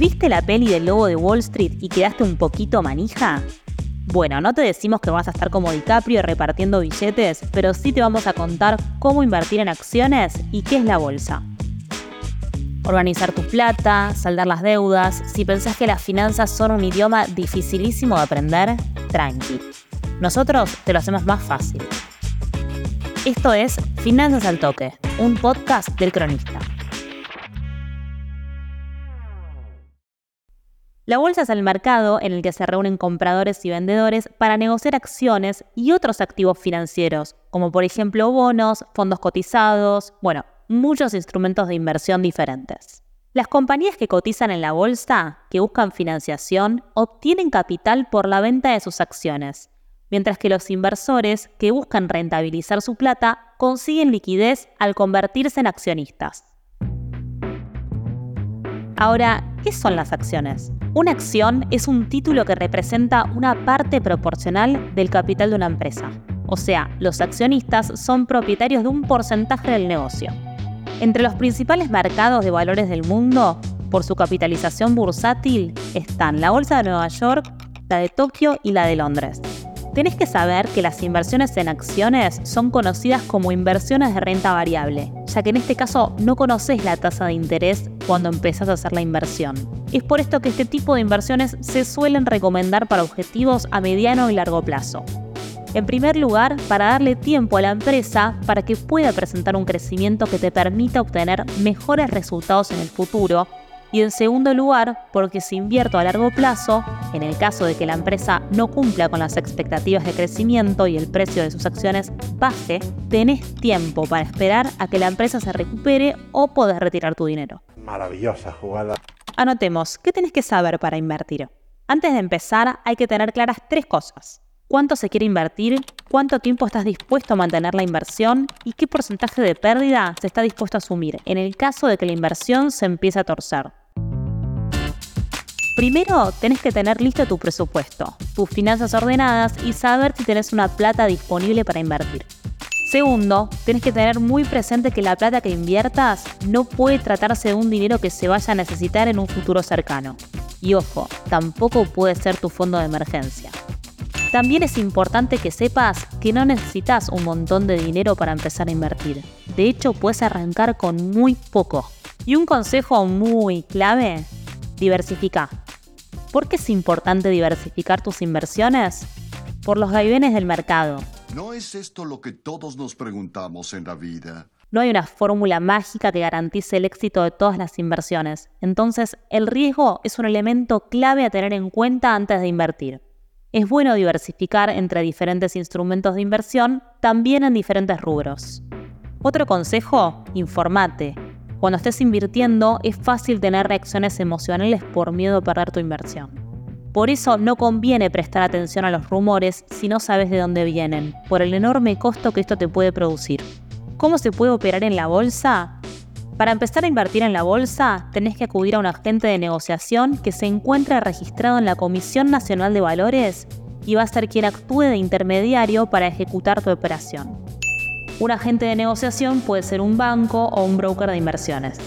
¿Viste la peli del lobo de Wall Street y quedaste un poquito manija? Bueno, no te decimos que vas a estar como DiCaprio repartiendo billetes, pero sí te vamos a contar cómo invertir en acciones y qué es la bolsa. Organizar tu plata, saldar las deudas. Si pensás que las finanzas son un idioma dificilísimo de aprender, tranqui. Nosotros te lo hacemos más fácil. Esto es Finanzas al Toque, un podcast del cronista. La bolsa es el mercado en el que se reúnen compradores y vendedores para negociar acciones y otros activos financieros, como por ejemplo bonos, fondos cotizados, bueno, muchos instrumentos de inversión diferentes. Las compañías que cotizan en la bolsa, que buscan financiación, obtienen capital por la venta de sus acciones, mientras que los inversores que buscan rentabilizar su plata consiguen liquidez al convertirse en accionistas. Ahora, ¿qué son las acciones? Una acción es un título que representa una parte proporcional del capital de una empresa. O sea, los accionistas son propietarios de un porcentaje del negocio. Entre los principales mercados de valores del mundo, por su capitalización bursátil, están la Bolsa de Nueva York, la de Tokio y la de Londres. Tenés que saber que las inversiones en acciones son conocidas como inversiones de renta variable, ya que en este caso no conoces la tasa de interés cuando empezás a hacer la inversión. Es por esto que este tipo de inversiones se suelen recomendar para objetivos a mediano y largo plazo. En primer lugar, para darle tiempo a la empresa para que pueda presentar un crecimiento que te permita obtener mejores resultados en el futuro y en segundo lugar, porque si invierto a largo plazo, en el caso de que la empresa no cumpla con las expectativas de crecimiento y el precio de sus acciones baje, tenés tiempo para esperar a que la empresa se recupere o podés retirar tu dinero. Maravillosa jugada. Anotemos, ¿qué tenés que saber para invertir? Antes de empezar, hay que tener claras tres cosas. ¿Cuánto se quiere invertir? ¿Cuánto tiempo estás dispuesto a mantener la inversión? ¿Y qué porcentaje de pérdida se está dispuesto a asumir en el caso de que la inversión se empiece a torcer? Primero, tenés que tener listo tu presupuesto, tus finanzas ordenadas y saber si tenés una plata disponible para invertir. Segundo, tenés que tener muy presente que la plata que inviertas no puede tratarse de un dinero que se vaya a necesitar en un futuro cercano. Y ojo, tampoco puede ser tu fondo de emergencia. También es importante que sepas que no necesitas un montón de dinero para empezar a invertir. De hecho, puedes arrancar con muy poco. Y un consejo muy clave, diversifica. ¿Por qué es importante diversificar tus inversiones? Por los vaivenes del mercado. ¿No es esto lo que todos nos preguntamos en la vida? No hay una fórmula mágica que garantice el éxito de todas las inversiones. Entonces, el riesgo es un elemento clave a tener en cuenta antes de invertir. Es bueno diversificar entre diferentes instrumentos de inversión, también en diferentes rubros. Otro consejo, informate. Cuando estés invirtiendo es fácil tener reacciones emocionales por miedo a perder tu inversión. Por eso no conviene prestar atención a los rumores si no sabes de dónde vienen, por el enorme costo que esto te puede producir. ¿Cómo se puede operar en la bolsa? Para empezar a invertir en la bolsa, tenés que acudir a un agente de negociación que se encuentra registrado en la Comisión Nacional de Valores y va a ser quien actúe de intermediario para ejecutar tu operación. Un agente de negociación puede ser un banco o un broker de inversiones.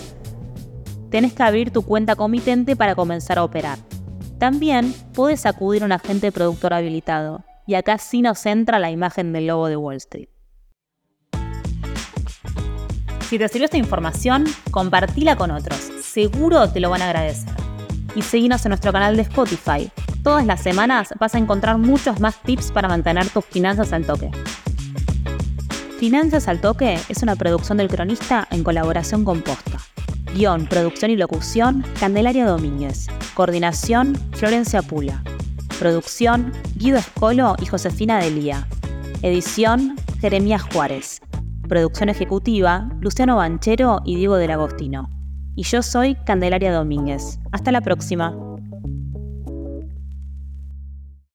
Tenés que abrir tu cuenta comitente para comenzar a operar. También puedes acudir a un agente productor habilitado. Y acá sí nos entra la imagen del lobo de Wall Street. Si te sirvió esta información, compartila con otros. Seguro te lo van a agradecer. Y seguinos en nuestro canal de Spotify. Todas las semanas vas a encontrar muchos más tips para mantener tus finanzas al toque. Finanzas al Toque es una producción del cronista en colaboración con Posta. Guión, producción y locución, Candelaria Domínguez. Coordinación, Florencia Pula. Producción, Guido Escolo y Josefina Delía. Edición, Jeremías Juárez. Producción ejecutiva, Luciano Banchero y Diego del Agostino. Y yo soy Candelaria Domínguez. Hasta la próxima.